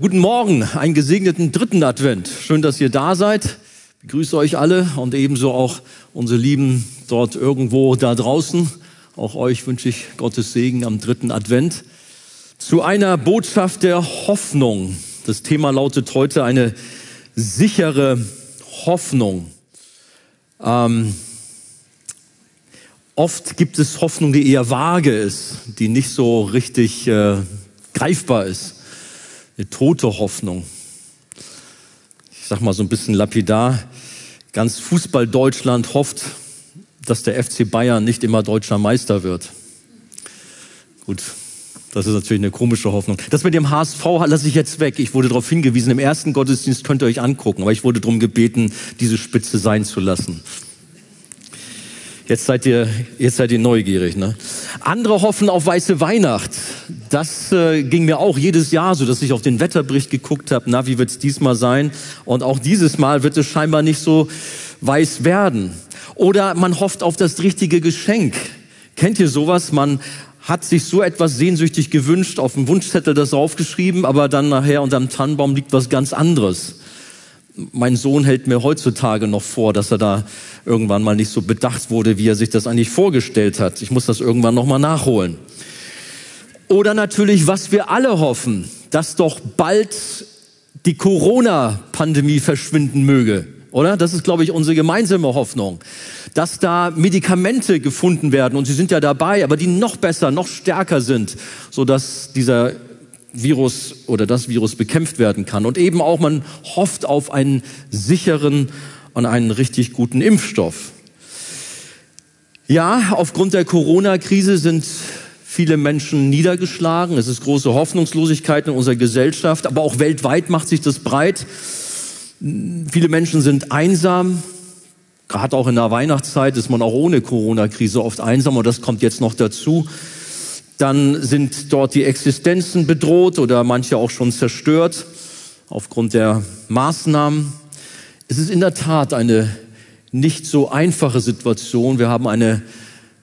Guten Morgen, einen gesegneten dritten Advent. Schön, dass ihr da seid. Ich grüße euch alle und ebenso auch unsere Lieben dort irgendwo da draußen. Auch euch wünsche ich Gottes Segen am dritten Advent. Zu einer Botschaft der Hoffnung. Das Thema lautet heute eine sichere Hoffnung. Ähm, oft gibt es Hoffnung, die eher vage ist, die nicht so richtig äh, greifbar ist eine tote Hoffnung. Ich sag mal so ein bisschen lapidar. Ganz Fußball Deutschland hofft, dass der FC Bayern nicht immer deutscher Meister wird. Gut, das ist natürlich eine komische Hoffnung. Das mit dem HSV lasse ich jetzt weg. Ich wurde darauf hingewiesen, im ersten Gottesdienst könnt ihr euch angucken, aber ich wurde darum gebeten, diese Spitze sein zu lassen. Jetzt seid ihr, jetzt seid ihr neugierig. Ne? Andere hoffen auf weiße Weihnacht. Das äh, ging mir auch jedes Jahr so, dass ich auf den Wetterbericht geguckt habe. Na, wie wird es diesmal sein? Und auch dieses Mal wird es scheinbar nicht so weiß werden. Oder man hofft auf das richtige Geschenk. Kennt ihr sowas? Man hat sich so etwas sehnsüchtig gewünscht, auf dem Wunschzettel das aufgeschrieben, aber dann nachher unterm Tannenbaum liegt was ganz anderes mein Sohn hält mir heutzutage noch vor, dass er da irgendwann mal nicht so bedacht wurde, wie er sich das eigentlich vorgestellt hat. Ich muss das irgendwann noch mal nachholen. Oder natürlich, was wir alle hoffen, dass doch bald die Corona-Pandemie verschwinden möge. Oder? Das ist, glaube ich, unsere gemeinsame Hoffnung, dass da Medikamente gefunden werden und sie sind ja dabei, aber die noch besser, noch stärker sind, so dass dieser Virus oder das Virus bekämpft werden kann. Und eben auch, man hofft auf einen sicheren und einen richtig guten Impfstoff. Ja, aufgrund der Corona-Krise sind viele Menschen niedergeschlagen. Es ist große Hoffnungslosigkeit in unserer Gesellschaft, aber auch weltweit macht sich das breit. Viele Menschen sind einsam. Gerade auch in der Weihnachtszeit ist man auch ohne Corona-Krise oft einsam und das kommt jetzt noch dazu dann sind dort die Existenzen bedroht oder manche auch schon zerstört aufgrund der Maßnahmen. Es ist in der Tat eine nicht so einfache Situation. Wir haben eine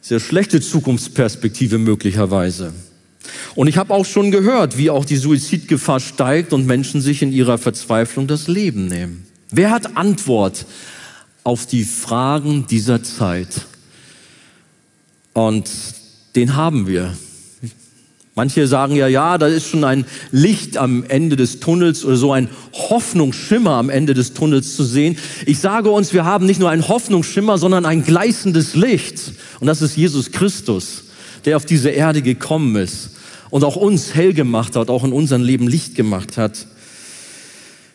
sehr schlechte Zukunftsperspektive möglicherweise. Und ich habe auch schon gehört, wie auch die Suizidgefahr steigt und Menschen sich in ihrer Verzweiflung das Leben nehmen. Wer hat Antwort auf die Fragen dieser Zeit? Und den haben wir. Manche sagen ja, ja, da ist schon ein Licht am Ende des Tunnels oder so ein Hoffnungsschimmer am Ende des Tunnels zu sehen. Ich sage uns, wir haben nicht nur einen Hoffnungsschimmer, sondern ein gleißendes Licht. Und das ist Jesus Christus, der auf diese Erde gekommen ist und auch uns hell gemacht hat, auch in unserem Leben Licht gemacht hat.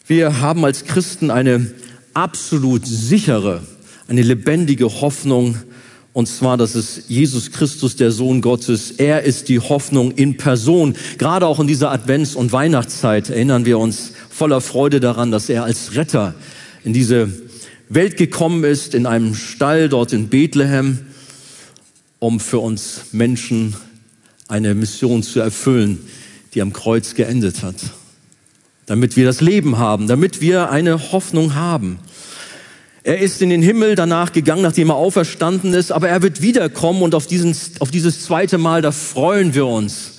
Wir haben als Christen eine absolut sichere, eine lebendige Hoffnung und zwar, das ist Jesus Christus, der Sohn Gottes. Er ist die Hoffnung in Person. Gerade auch in dieser Advents- und Weihnachtszeit erinnern wir uns voller Freude daran, dass er als Retter in diese Welt gekommen ist, in einem Stall dort in Bethlehem, um für uns Menschen eine Mission zu erfüllen, die am Kreuz geendet hat. Damit wir das Leben haben, damit wir eine Hoffnung haben. Er ist in den Himmel danach gegangen, nachdem er auferstanden ist, aber er wird wiederkommen und auf, diesen, auf dieses zweite Mal, da freuen wir uns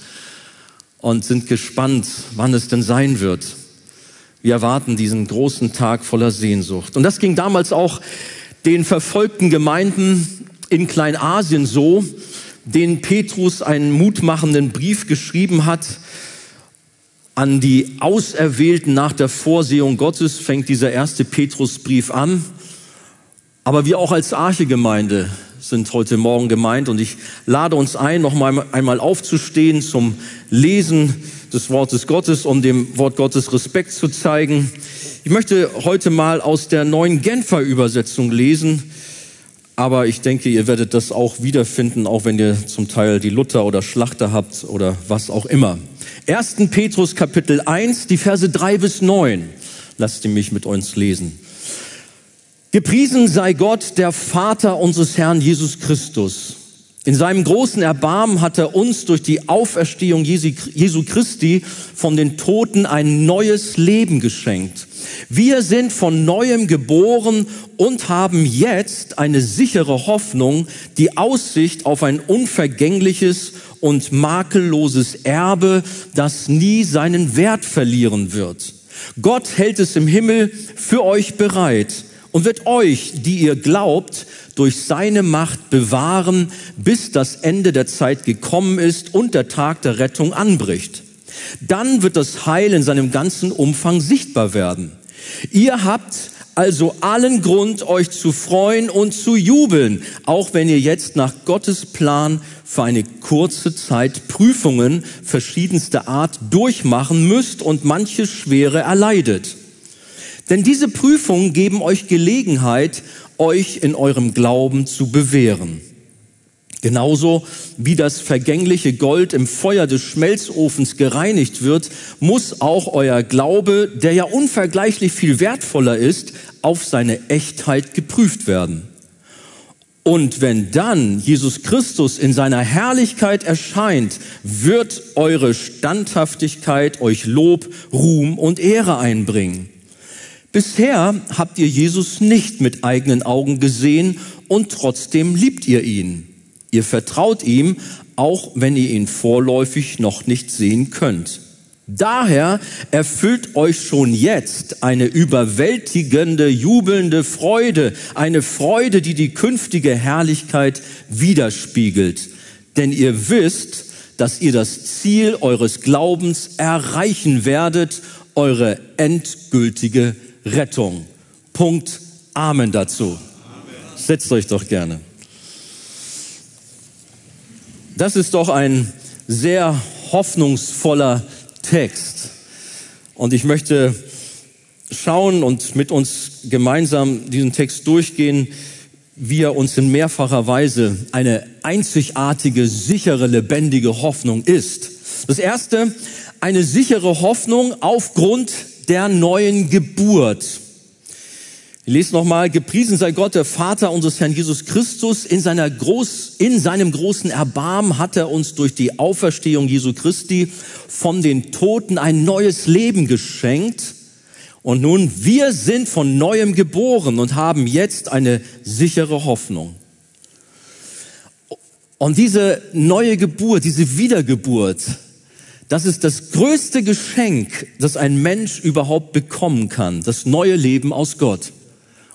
und sind gespannt, wann es denn sein wird. Wir erwarten diesen großen Tag voller Sehnsucht. Und das ging damals auch den verfolgten Gemeinden in Kleinasien so, denen Petrus einen mutmachenden Brief geschrieben hat an die Auserwählten nach der Vorsehung Gottes, fängt dieser erste Petrusbrief an. Aber wir auch als Archegemeinde sind heute Morgen gemeint und ich lade uns ein, noch mal einmal aufzustehen zum Lesen des Wortes Gottes, um dem Wort Gottes Respekt zu zeigen. Ich möchte heute mal aus der neuen Genfer Übersetzung lesen, aber ich denke, ihr werdet das auch wiederfinden, auch wenn ihr zum Teil die Luther oder Schlachter habt oder was auch immer. 1. Petrus Kapitel 1, die Verse 3 bis 9. Lasst ihr mich mit uns lesen. Gepriesen sei Gott, der Vater unseres Herrn Jesus Christus. In seinem großen Erbarmen hat er uns durch die Auferstehung Jesu Christi von den Toten ein neues Leben geschenkt. Wir sind von neuem geboren und haben jetzt eine sichere Hoffnung, die Aussicht auf ein unvergängliches und makelloses Erbe, das nie seinen Wert verlieren wird. Gott hält es im Himmel für euch bereit und wird euch, die ihr glaubt, durch seine Macht bewahren, bis das Ende der Zeit gekommen ist und der Tag der Rettung anbricht. Dann wird das Heil in seinem ganzen Umfang sichtbar werden. Ihr habt also allen Grund, euch zu freuen und zu jubeln, auch wenn ihr jetzt nach Gottes Plan für eine kurze Zeit Prüfungen verschiedenster Art durchmachen müsst und manche Schwere erleidet. Denn diese Prüfungen geben euch Gelegenheit, euch in eurem Glauben zu bewähren. Genauso wie das vergängliche Gold im Feuer des Schmelzofens gereinigt wird, muss auch euer Glaube, der ja unvergleichlich viel wertvoller ist, auf seine Echtheit geprüft werden. Und wenn dann Jesus Christus in seiner Herrlichkeit erscheint, wird eure Standhaftigkeit euch Lob, Ruhm und Ehre einbringen. Bisher habt ihr Jesus nicht mit eigenen Augen gesehen und trotzdem liebt ihr ihn. Ihr vertraut ihm, auch wenn ihr ihn vorläufig noch nicht sehen könnt. Daher erfüllt euch schon jetzt eine überwältigende, jubelnde Freude, eine Freude, die die künftige Herrlichkeit widerspiegelt. Denn ihr wisst, dass ihr das Ziel eures Glaubens erreichen werdet, eure endgültige Rettung. Punkt. Amen dazu. Setzt euch doch gerne. Das ist doch ein sehr hoffnungsvoller Text. Und ich möchte schauen und mit uns gemeinsam diesen Text durchgehen, wie er uns in mehrfacher Weise eine einzigartige, sichere, lebendige Hoffnung ist. Das erste, eine sichere Hoffnung aufgrund der neuen Geburt. Ich lese nochmal, gepriesen sei Gott, der Vater unseres Herrn Jesus Christus. In, seiner Groß, in seinem großen Erbarmen hat er uns durch die Auferstehung Jesu Christi von den Toten ein neues Leben geschenkt. Und nun, wir sind von neuem geboren und haben jetzt eine sichere Hoffnung. Und diese neue Geburt, diese Wiedergeburt, das ist das größte Geschenk, das ein Mensch überhaupt bekommen kann, das neue Leben aus Gott.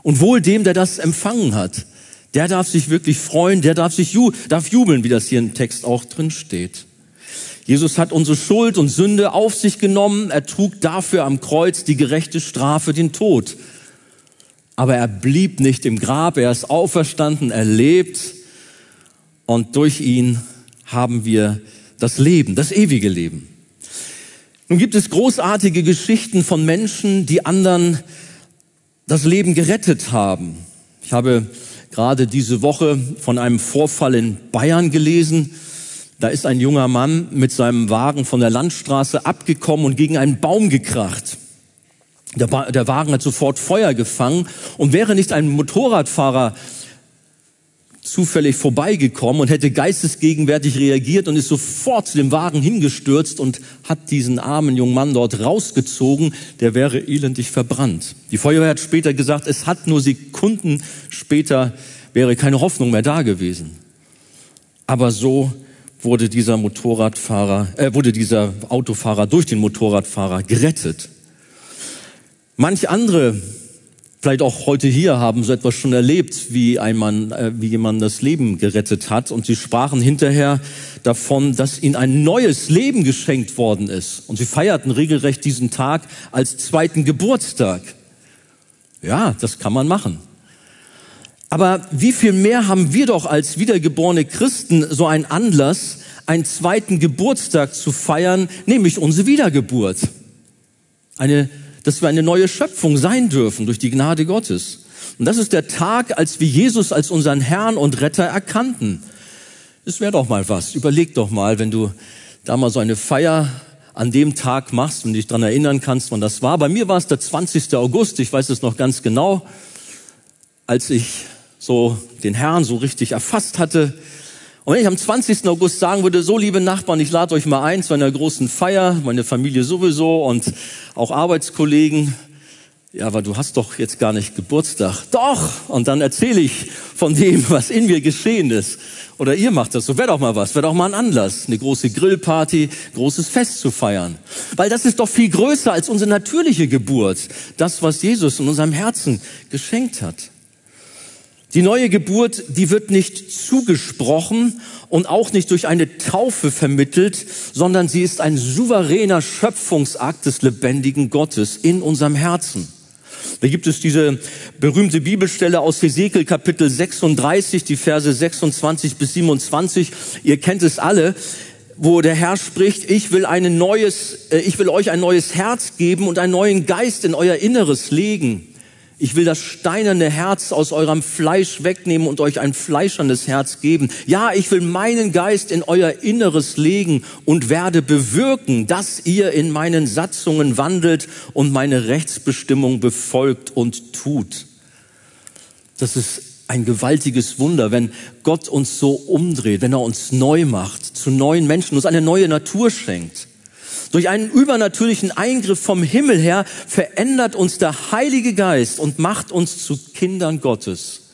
Und wohl dem, der das empfangen hat. Der darf sich wirklich freuen, der darf sich ju darf jubeln, wie das hier im Text auch drin steht. Jesus hat unsere Schuld und Sünde auf sich genommen. Er trug dafür am Kreuz die gerechte Strafe, den Tod. Aber er blieb nicht im Grab, er ist auferstanden, er lebt und durch ihn haben wir das Leben, das ewige Leben. Nun gibt es großartige Geschichten von Menschen, die anderen das Leben gerettet haben. Ich habe gerade diese Woche von einem Vorfall in Bayern gelesen. Da ist ein junger Mann mit seinem Wagen von der Landstraße abgekommen und gegen einen Baum gekracht. Der, der Wagen hat sofort Feuer gefangen und wäre nicht ein Motorradfahrer zufällig vorbeigekommen und hätte geistesgegenwärtig reagiert und ist sofort zu dem Wagen hingestürzt und hat diesen armen jungen Mann dort rausgezogen, der wäre elendig verbrannt. Die Feuerwehr hat später gesagt, es hat nur Sekunden später wäre keine Hoffnung mehr da gewesen. Aber so wurde dieser Motorradfahrer, äh, wurde dieser Autofahrer durch den Motorradfahrer gerettet. Manch andere vielleicht auch heute hier haben so etwas schon erlebt, wie ein Mann, äh, wie jemand das Leben gerettet hat. Und sie sprachen hinterher davon, dass ihnen ein neues Leben geschenkt worden ist. Und sie feierten regelrecht diesen Tag als zweiten Geburtstag. Ja, das kann man machen. Aber wie viel mehr haben wir doch als wiedergeborene Christen so einen Anlass, einen zweiten Geburtstag zu feiern, nämlich unsere Wiedergeburt. Eine dass wir eine neue Schöpfung sein dürfen durch die Gnade Gottes. Und das ist der Tag, als wir Jesus als unseren Herrn und Retter erkannten. Es wäre doch mal was. Überleg doch mal, wenn du da mal so eine Feier an dem Tag machst und dich dran erinnern kannst, wann das war. Bei mir war es der 20. August, ich weiß es noch ganz genau, als ich so den Herrn so richtig erfasst hatte. Und wenn ich am 20. August sagen würde, so liebe Nachbarn, ich lade euch mal ein zu einer großen Feier, meine Familie sowieso und auch Arbeitskollegen, Ja, aber du hast doch jetzt gar nicht Geburtstag. Doch! Und dann erzähle ich von dem, was in mir geschehen ist. Oder ihr macht das so. Wäre doch mal was. Wäre doch mal ein Anlass. Eine große Grillparty, großes Fest zu feiern. Weil das ist doch viel größer als unsere natürliche Geburt. Das, was Jesus in unserem Herzen geschenkt hat. Die neue Geburt, die wird nicht zugesprochen und auch nicht durch eine Taufe vermittelt, sondern sie ist ein souveräner Schöpfungsakt des lebendigen Gottes in unserem Herzen. Da gibt es diese berühmte Bibelstelle aus Hesekiel Kapitel 36, die Verse 26 bis 27. Ihr kennt es alle wo der Herr spricht, ich will ein neues, äh, ich will euch ein neues Herz geben und einen neuen Geist in euer Inneres legen. Ich will das steinerne Herz aus eurem Fleisch wegnehmen und euch ein fleischernes Herz geben. Ja, ich will meinen Geist in euer Inneres legen und werde bewirken, dass ihr in meinen Satzungen wandelt und meine Rechtsbestimmung befolgt und tut. Das ist ein gewaltiges Wunder, wenn Gott uns so umdreht, wenn er uns neu macht, zu neuen Menschen, uns eine neue Natur schenkt. Durch einen übernatürlichen Eingriff vom Himmel her verändert uns der Heilige Geist und macht uns zu Kindern Gottes.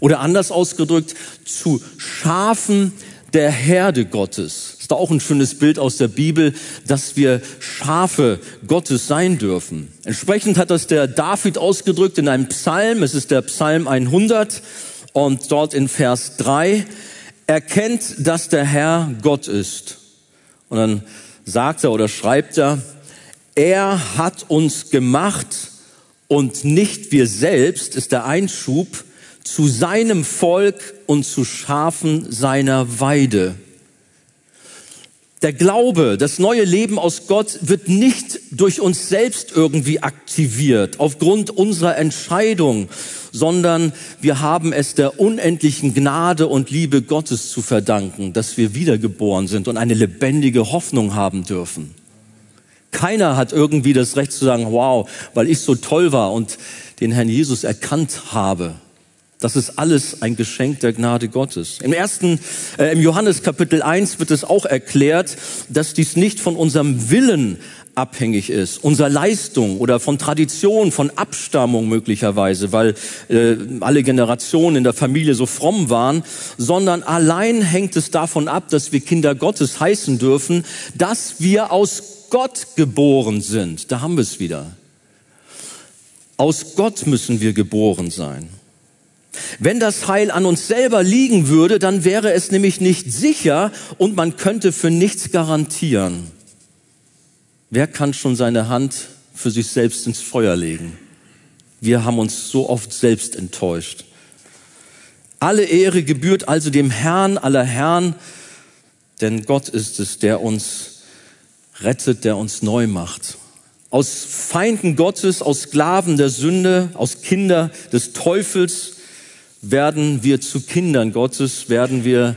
Oder anders ausgedrückt, zu Schafen der Herde Gottes. Ist da auch ein schönes Bild aus der Bibel, dass wir Schafe Gottes sein dürfen. Entsprechend hat das der David ausgedrückt in einem Psalm. Es ist der Psalm 100 und dort in Vers 3 erkennt, dass der Herr Gott ist. Und dann sagt er oder schreibt er, er hat uns gemacht und nicht wir selbst, ist der Einschub, zu seinem Volk und zu Schafen seiner Weide. Der Glaube, das neue Leben aus Gott wird nicht durch uns selbst irgendwie aktiviert, aufgrund unserer Entscheidung, sondern wir haben es der unendlichen Gnade und Liebe Gottes zu verdanken, dass wir wiedergeboren sind und eine lebendige Hoffnung haben dürfen. Keiner hat irgendwie das Recht zu sagen, wow, weil ich so toll war und den Herrn Jesus erkannt habe. Das ist alles ein Geschenk der Gnade Gottes. Im ersten, äh, im Johannes Kapitel 1 wird es auch erklärt, dass dies nicht von unserem Willen abhängig ist, unserer Leistung oder von Tradition, von Abstammung möglicherweise, weil äh, alle Generationen in der Familie so fromm waren, sondern allein hängt es davon ab, dass wir Kinder Gottes heißen dürfen, dass wir aus Gott geboren sind. Da haben wir es wieder. Aus Gott müssen wir geboren sein. Wenn das Heil an uns selber liegen würde, dann wäre es nämlich nicht sicher und man könnte für nichts garantieren. Wer kann schon seine Hand für sich selbst ins Feuer legen? Wir haben uns so oft selbst enttäuscht. Alle Ehre gebührt also dem Herrn aller Herren, denn Gott ist es, der uns rettet, der uns neu macht. Aus Feinden Gottes, aus Sklaven der Sünde, aus Kinder des Teufels, werden wir zu Kindern Gottes, werden wir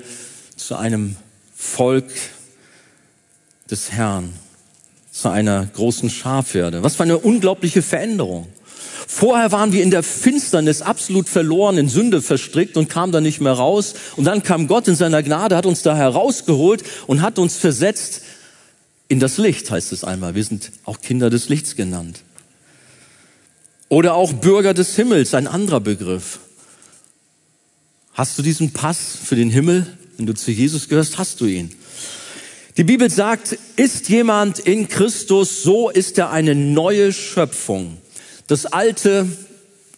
zu einem Volk des Herrn, zu einer großen Schafherde. Was für eine unglaubliche Veränderung. Vorher waren wir in der Finsternis absolut verloren, in Sünde verstrickt und kamen da nicht mehr raus. Und dann kam Gott in seiner Gnade, hat uns da herausgeholt und hat uns versetzt in das Licht, heißt es einmal. Wir sind auch Kinder des Lichts genannt. Oder auch Bürger des Himmels, ein anderer Begriff. Hast du diesen Pass für den Himmel? Wenn du zu Jesus gehörst, hast du ihn. Die Bibel sagt, ist jemand in Christus, so ist er eine neue Schöpfung. Das Alte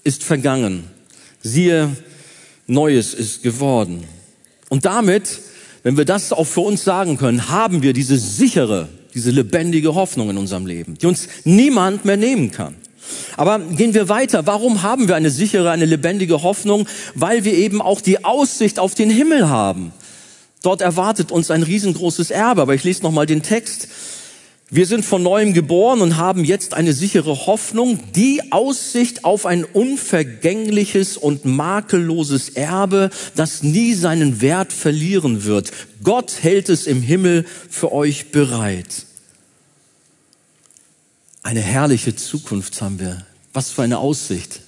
ist vergangen. Siehe, Neues ist geworden. Und damit, wenn wir das auch für uns sagen können, haben wir diese sichere, diese lebendige Hoffnung in unserem Leben, die uns niemand mehr nehmen kann. Aber gehen wir weiter. Warum haben wir eine sichere, eine lebendige Hoffnung? Weil wir eben auch die Aussicht auf den Himmel haben. Dort erwartet uns ein riesengroßes Erbe. Aber ich lese nochmal den Text. Wir sind von neuem geboren und haben jetzt eine sichere Hoffnung, die Aussicht auf ein unvergängliches und makelloses Erbe, das nie seinen Wert verlieren wird. Gott hält es im Himmel für euch bereit. Eine herrliche Zukunft haben wir. Was für eine Aussicht.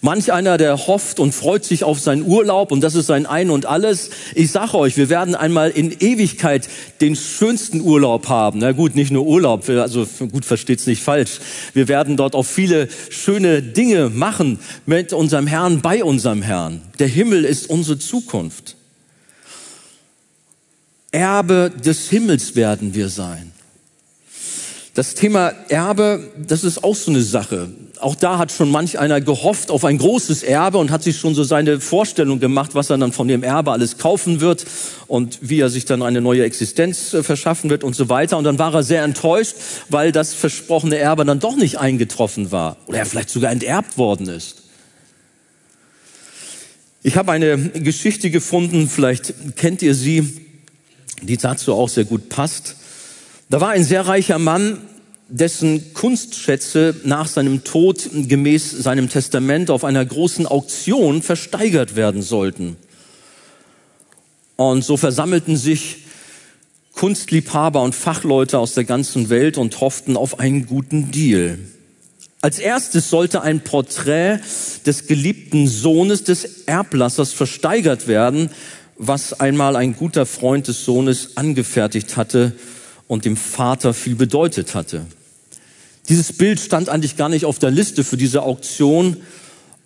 Manch einer, der hofft und freut sich auf seinen Urlaub und das ist sein Ein und Alles. Ich sage euch, wir werden einmal in Ewigkeit den schönsten Urlaub haben. Na gut, nicht nur Urlaub, also gut versteht's nicht falsch. Wir werden dort auch viele schöne Dinge machen mit unserem Herrn, bei unserem Herrn. Der Himmel ist unsere Zukunft. Erbe des Himmels werden wir sein. Das Thema Erbe, das ist auch so eine Sache. Auch da hat schon manch einer gehofft auf ein großes Erbe und hat sich schon so seine Vorstellung gemacht, was er dann von dem Erbe alles kaufen wird und wie er sich dann eine neue Existenz äh, verschaffen wird und so weiter. Und dann war er sehr enttäuscht, weil das versprochene Erbe dann doch nicht eingetroffen war oder er vielleicht sogar enterbt worden ist. Ich habe eine Geschichte gefunden, vielleicht kennt ihr sie, die dazu auch sehr gut passt. Da war ein sehr reicher Mann, dessen Kunstschätze nach seinem Tod gemäß seinem Testament auf einer großen Auktion versteigert werden sollten. Und so versammelten sich Kunstliebhaber und Fachleute aus der ganzen Welt und hofften auf einen guten Deal. Als erstes sollte ein Porträt des geliebten Sohnes des Erblassers versteigert werden, was einmal ein guter Freund des Sohnes angefertigt hatte und dem Vater viel bedeutet hatte. Dieses Bild stand eigentlich gar nicht auf der Liste für diese Auktion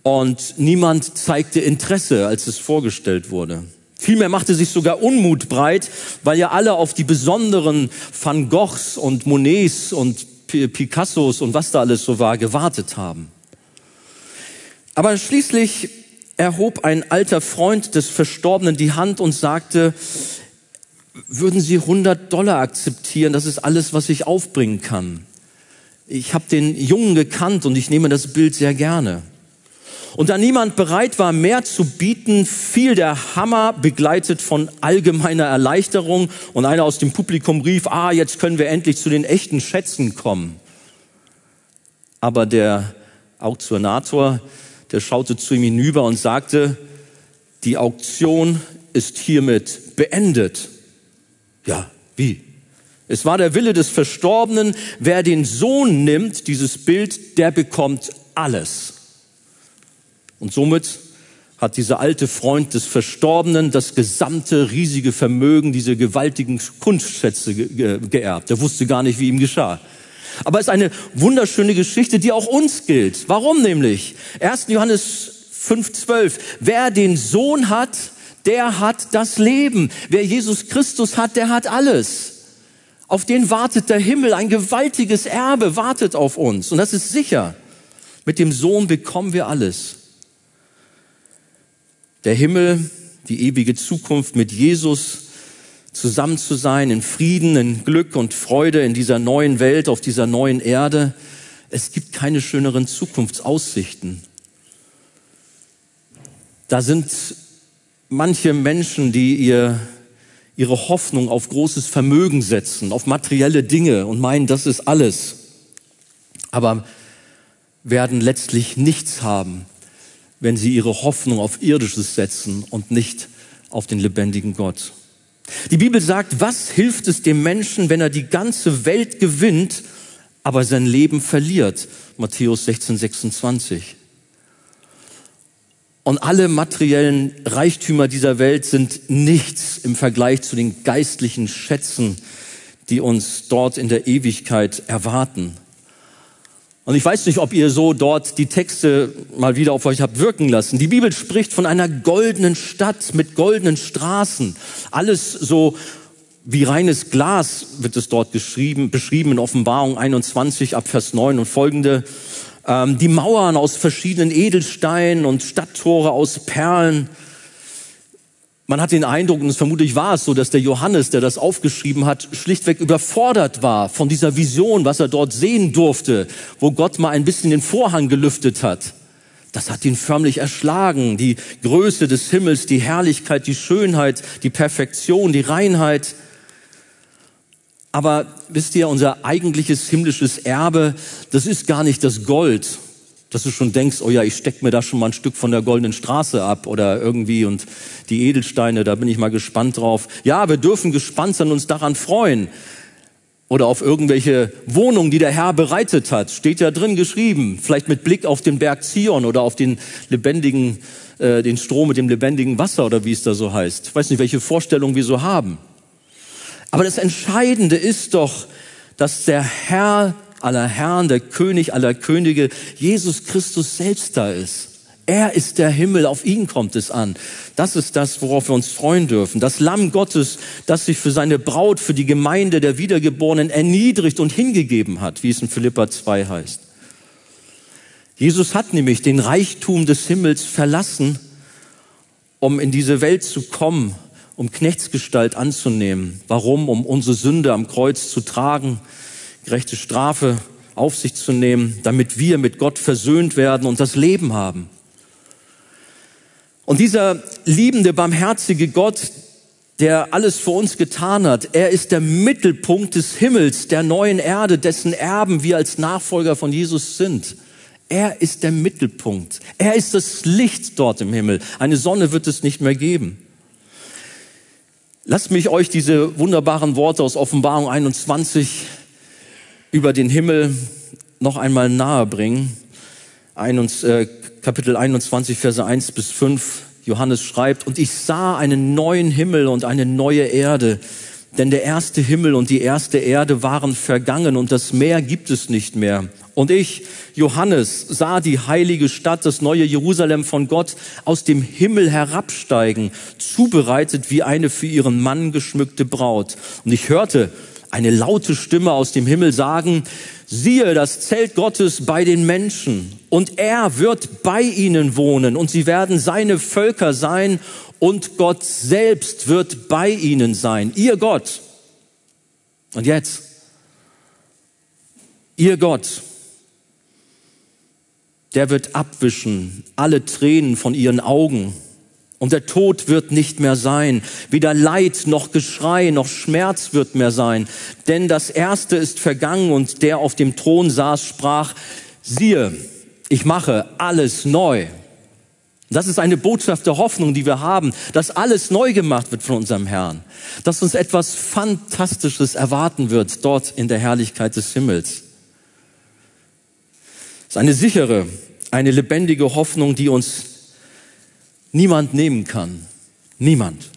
und niemand zeigte Interesse, als es vorgestellt wurde. Vielmehr machte sich sogar Unmut breit, weil ja alle auf die besonderen Van Goghs und Monets und Picassos und was da alles so war, gewartet haben. Aber schließlich erhob ein alter Freund des Verstorbenen die Hand und sagte, würden Sie 100 Dollar akzeptieren? Das ist alles, was ich aufbringen kann. Ich habe den Jungen gekannt und ich nehme das Bild sehr gerne. Und da niemand bereit war, mehr zu bieten, fiel der Hammer begleitet von allgemeiner Erleichterung und einer aus dem Publikum rief, ah, jetzt können wir endlich zu den echten Schätzen kommen. Aber der Auktionator, der schaute zu ihm hinüber und sagte, die Auktion ist hiermit beendet. Ja, wie? Es war der Wille des Verstorbenen, wer den Sohn nimmt, dieses Bild, der bekommt alles. Und somit hat dieser alte Freund des Verstorbenen das gesamte riesige Vermögen, diese gewaltigen Kunstschätze geerbt. Er wusste gar nicht, wie ihm geschah. Aber es ist eine wunderschöne Geschichte, die auch uns gilt. Warum nämlich? 1. Johannes 5,12. Wer den Sohn hat, der hat das Leben. Wer Jesus Christus hat, der hat alles. Auf den wartet der Himmel, ein gewaltiges Erbe wartet auf uns. Und das ist sicher. Mit dem Sohn bekommen wir alles. Der Himmel, die ewige Zukunft mit Jesus zusammen zu sein, in Frieden, in Glück und Freude in dieser neuen Welt, auf dieser neuen Erde. Es gibt keine schöneren Zukunftsaussichten. Da sind manche Menschen, die ihr, ihre Hoffnung auf großes Vermögen setzen, auf materielle Dinge und meinen, das ist alles, aber werden letztlich nichts haben, wenn sie ihre Hoffnung auf irdisches setzen und nicht auf den lebendigen Gott. Die Bibel sagt, was hilft es dem Menschen, wenn er die ganze Welt gewinnt, aber sein Leben verliert? Matthäus 16, 26. Und alle materiellen Reichtümer dieser Welt sind nichts im Vergleich zu den geistlichen Schätzen, die uns dort in der Ewigkeit erwarten. Und ich weiß nicht, ob ihr so dort die Texte mal wieder auf euch habt wirken lassen. Die Bibel spricht von einer goldenen Stadt mit goldenen Straßen. Alles so wie reines Glas wird es dort geschrieben, beschrieben in Offenbarung 21 ab Vers 9 und folgende ähm, die Mauern aus verschiedenen Edelsteinen und Stadttore aus Perlen. Man hat den Eindruck, und es vermutlich war es so, dass der Johannes, der das aufgeschrieben hat, schlichtweg überfordert war von dieser Vision, was er dort sehen durfte, wo Gott mal ein bisschen den Vorhang gelüftet hat. Das hat ihn förmlich erschlagen. Die Größe des Himmels, die Herrlichkeit, die Schönheit, die Perfektion, die Reinheit. Aber wisst ihr, unser eigentliches himmlisches Erbe, das ist gar nicht das Gold, dass du schon denkst, oh ja, ich steck mir da schon mal ein Stück von der goldenen Straße ab oder irgendwie und die Edelsteine, da bin ich mal gespannt drauf. Ja, wir dürfen gespannt sein und uns daran freuen. oder auf irgendwelche Wohnungen, die der Herr bereitet hat. Steht ja drin geschrieben, vielleicht mit Blick auf den Berg Zion oder auf den lebendigen, äh, den Strom mit dem lebendigen Wasser oder wie es da so heißt. Ich weiß nicht, welche Vorstellungen wir so haben. Aber das Entscheidende ist doch, dass der Herr aller Herren, der König aller Könige, Jesus Christus selbst da ist. Er ist der Himmel, auf ihn kommt es an. Das ist das, worauf wir uns freuen dürfen. Das Lamm Gottes, das sich für seine Braut, für die Gemeinde der Wiedergeborenen erniedrigt und hingegeben hat, wie es in Philippa 2 heißt. Jesus hat nämlich den Reichtum des Himmels verlassen, um in diese Welt zu kommen, um Knechtsgestalt anzunehmen. Warum? Um unsere Sünde am Kreuz zu tragen, gerechte Strafe auf sich zu nehmen, damit wir mit Gott versöhnt werden und das Leben haben. Und dieser liebende, barmherzige Gott, der alles für uns getan hat, er ist der Mittelpunkt des Himmels, der neuen Erde, dessen Erben wir als Nachfolger von Jesus sind. Er ist der Mittelpunkt. Er ist das Licht dort im Himmel. Eine Sonne wird es nicht mehr geben. Lasst mich euch diese wunderbaren Worte aus Offenbarung 21 über den Himmel noch einmal nahe bringen. Äh, Kapitel 21, Verse 1 bis 5. Johannes schreibt, und ich sah einen neuen Himmel und eine neue Erde, denn der erste Himmel und die erste Erde waren vergangen und das Meer gibt es nicht mehr. Und ich, Johannes, sah die heilige Stadt, das neue Jerusalem von Gott aus dem Himmel herabsteigen, zubereitet wie eine für ihren Mann geschmückte Braut. Und ich hörte eine laute Stimme aus dem Himmel sagen, siehe das Zelt Gottes bei den Menschen und er wird bei ihnen wohnen und sie werden seine Völker sein und Gott selbst wird bei ihnen sein, ihr Gott. Und jetzt, ihr Gott, der wird abwischen alle Tränen von ihren Augen und der Tod wird nicht mehr sein. Weder Leid noch Geschrei noch Schmerz wird mehr sein. Denn das Erste ist vergangen und der auf dem Thron saß, sprach, siehe, ich mache alles neu. Das ist eine Botschaft der Hoffnung, die wir haben, dass alles neu gemacht wird von unserem Herrn. Dass uns etwas Fantastisches erwarten wird dort in der Herrlichkeit des Himmels. Es ist eine sichere, eine lebendige Hoffnung, die uns niemand nehmen kann. Niemand.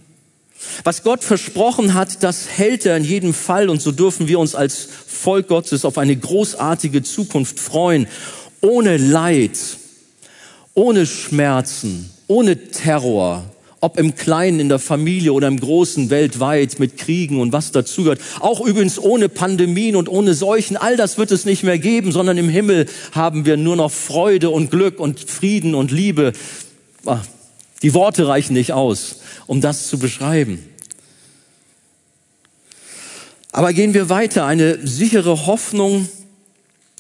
Was Gott versprochen hat, das hält er in jedem Fall und so dürfen wir uns als Volk Gottes auf eine großartige Zukunft freuen, ohne Leid, ohne Schmerzen, ohne Terror, ob im Kleinen in der Familie oder im Großen weltweit mit Kriegen und was dazugehört. Auch übrigens ohne Pandemien und ohne Seuchen. All das wird es nicht mehr geben, sondern im Himmel haben wir nur noch Freude und Glück und Frieden und Liebe. Ah, die Worte reichen nicht aus, um das zu beschreiben. Aber gehen wir weiter. Eine sichere Hoffnung,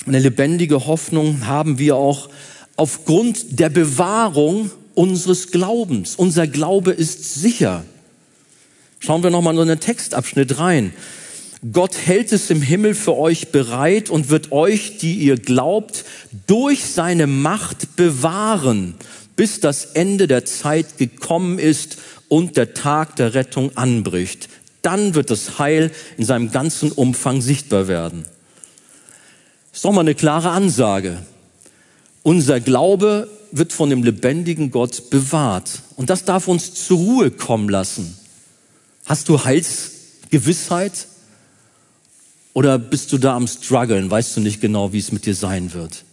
eine lebendige Hoffnung haben wir auch aufgrund der Bewahrung unseres Glaubens. Unser Glaube ist sicher. Schauen wir nochmal in einen Textabschnitt rein. Gott hält es im Himmel für euch bereit und wird euch, die ihr glaubt, durch seine Macht bewahren bis das Ende der Zeit gekommen ist und der Tag der Rettung anbricht. Dann wird das Heil in seinem ganzen Umfang sichtbar werden. ist doch mal eine klare Ansage. Unser Glaube wird von dem lebendigen Gott bewahrt. Und das darf uns zur Ruhe kommen lassen. Hast du Heilsgewissheit? Oder bist du da am struggeln? Weißt du nicht genau, wie es mit dir sein wird?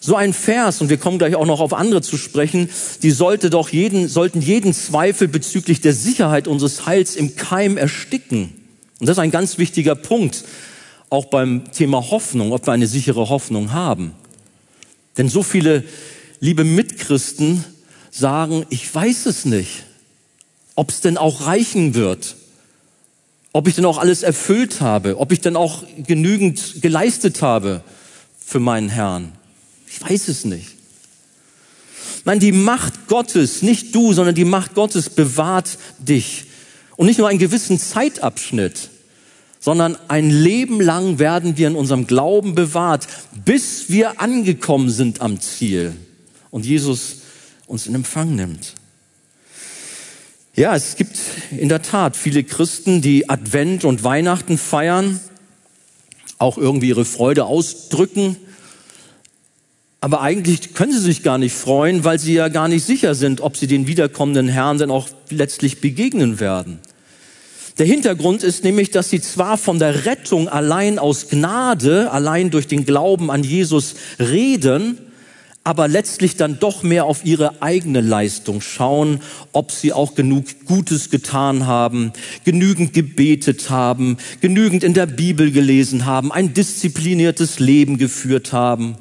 So ein Vers, und wir kommen gleich auch noch auf andere zu sprechen, die sollte doch jeden, sollten jeden Zweifel bezüglich der Sicherheit unseres Heils im Keim ersticken. Und das ist ein ganz wichtiger Punkt, auch beim Thema Hoffnung, ob wir eine sichere Hoffnung haben. Denn so viele liebe Mitchristen sagen, ich weiß es nicht, ob es denn auch reichen wird, ob ich denn auch alles erfüllt habe, ob ich denn auch genügend geleistet habe für meinen Herrn. Ich weiß es nicht. Nein, die Macht Gottes, nicht du, sondern die Macht Gottes bewahrt dich. Und nicht nur einen gewissen Zeitabschnitt, sondern ein Leben lang werden wir in unserem Glauben bewahrt, bis wir angekommen sind am Ziel und Jesus uns in Empfang nimmt. Ja, es gibt in der Tat viele Christen, die Advent und Weihnachten feiern auch irgendwie ihre Freude ausdrücken. Aber eigentlich können sie sich gar nicht freuen, weil sie ja gar nicht sicher sind, ob sie den wiederkommenden Herrn denn auch letztlich begegnen werden. Der Hintergrund ist nämlich, dass sie zwar von der Rettung allein aus Gnade, allein durch den Glauben an Jesus reden, aber letztlich dann doch mehr auf ihre eigene Leistung schauen, ob sie auch genug Gutes getan haben, genügend gebetet haben, genügend in der Bibel gelesen haben, ein diszipliniertes Leben geführt haben.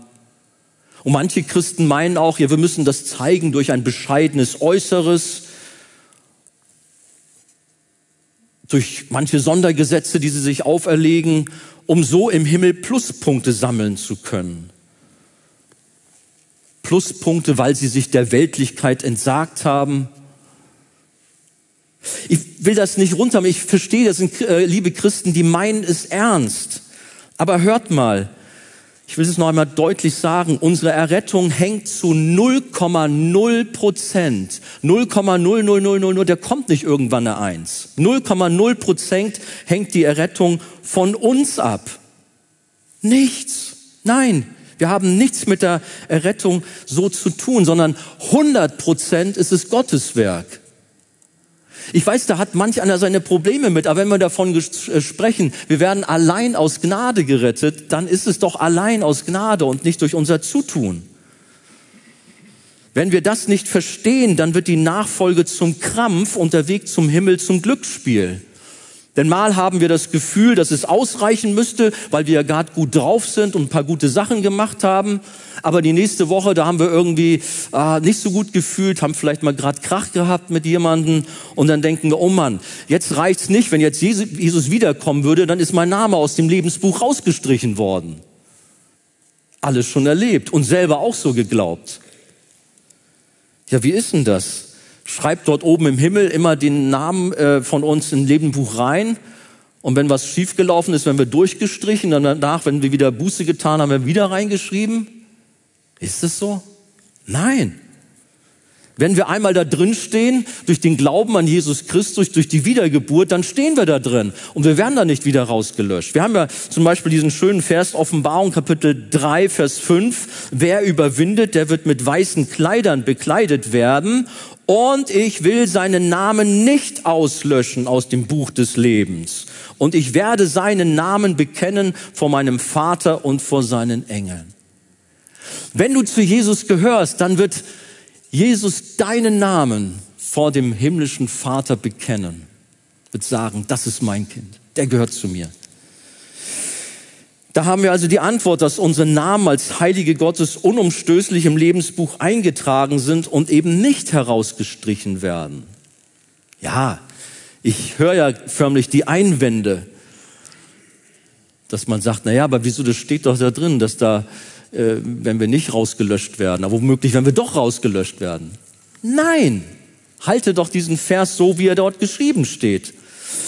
Und manche Christen meinen auch, ja, wir müssen das zeigen durch ein bescheidenes Äußeres, durch manche Sondergesetze, die sie sich auferlegen, um so im Himmel Pluspunkte sammeln zu können. Pluspunkte, weil sie sich der Weltlichkeit entsagt haben. Ich will das nicht runter, ich verstehe, das sind äh, liebe Christen, die meinen es ernst. Aber hört mal, ich will es noch einmal deutlich sagen, unsere Errettung hängt zu 0,0 Prozent. 0,00000, der kommt nicht irgendwann eine Eins. 0,0 Prozent hängt die Errettung von uns ab. Nichts. Nein, wir haben nichts mit der Errettung so zu tun, sondern 100 Prozent ist es Gottes Werk. Ich weiß, da hat manch einer seine Probleme mit, aber wenn wir davon äh, sprechen, wir werden allein aus Gnade gerettet, dann ist es doch allein aus Gnade und nicht durch unser Zutun. Wenn wir das nicht verstehen, dann wird die Nachfolge zum Krampf und der Weg zum Himmel zum Glücksspiel. Denn mal haben wir das Gefühl, dass es ausreichen müsste, weil wir ja gerade gut drauf sind und ein paar gute Sachen gemacht haben. Aber die nächste Woche, da haben wir irgendwie äh, nicht so gut gefühlt, haben vielleicht mal gerade Krach gehabt mit jemandem und dann denken wir, oh Mann, jetzt reicht's nicht. Wenn jetzt Jesus wiederkommen würde, dann ist mein Name aus dem Lebensbuch rausgestrichen worden. Alles schon erlebt und selber auch so geglaubt. Ja, wie ist denn das? Schreibt dort oben im Himmel immer den Namen äh, von uns in Lebenbuch rein. Und wenn was schiefgelaufen ist, wenn wir durchgestrichen, dann danach, wenn wir wieder Buße getan haben, wir wieder reingeschrieben. Ist es so? Nein. Wenn wir einmal da drin stehen, durch den Glauben an Jesus Christus, durch die Wiedergeburt, dann stehen wir da drin und wir werden da nicht wieder rausgelöscht. Wir haben ja zum Beispiel diesen schönen Vers Offenbarung Kapitel 3, Vers 5. Wer überwindet, der wird mit weißen Kleidern bekleidet werden und ich will seinen Namen nicht auslöschen aus dem Buch des Lebens. Und ich werde seinen Namen bekennen vor meinem Vater und vor seinen Engeln. Wenn du zu Jesus gehörst, dann wird Jesus deinen Namen vor dem himmlischen Vater bekennen, wird sagen, das ist mein Kind, der gehört zu mir. Da haben wir also die Antwort, dass unsere Namen als Heilige Gottes unumstößlich im Lebensbuch eingetragen sind und eben nicht herausgestrichen werden. Ja, ich höre ja förmlich die Einwände, dass man sagt, na ja, aber wieso, das steht doch da drin, dass da äh, wenn wir nicht rausgelöscht werden, aber womöglich, wenn wir doch rausgelöscht werden. Nein, halte doch diesen Vers so, wie er dort geschrieben steht.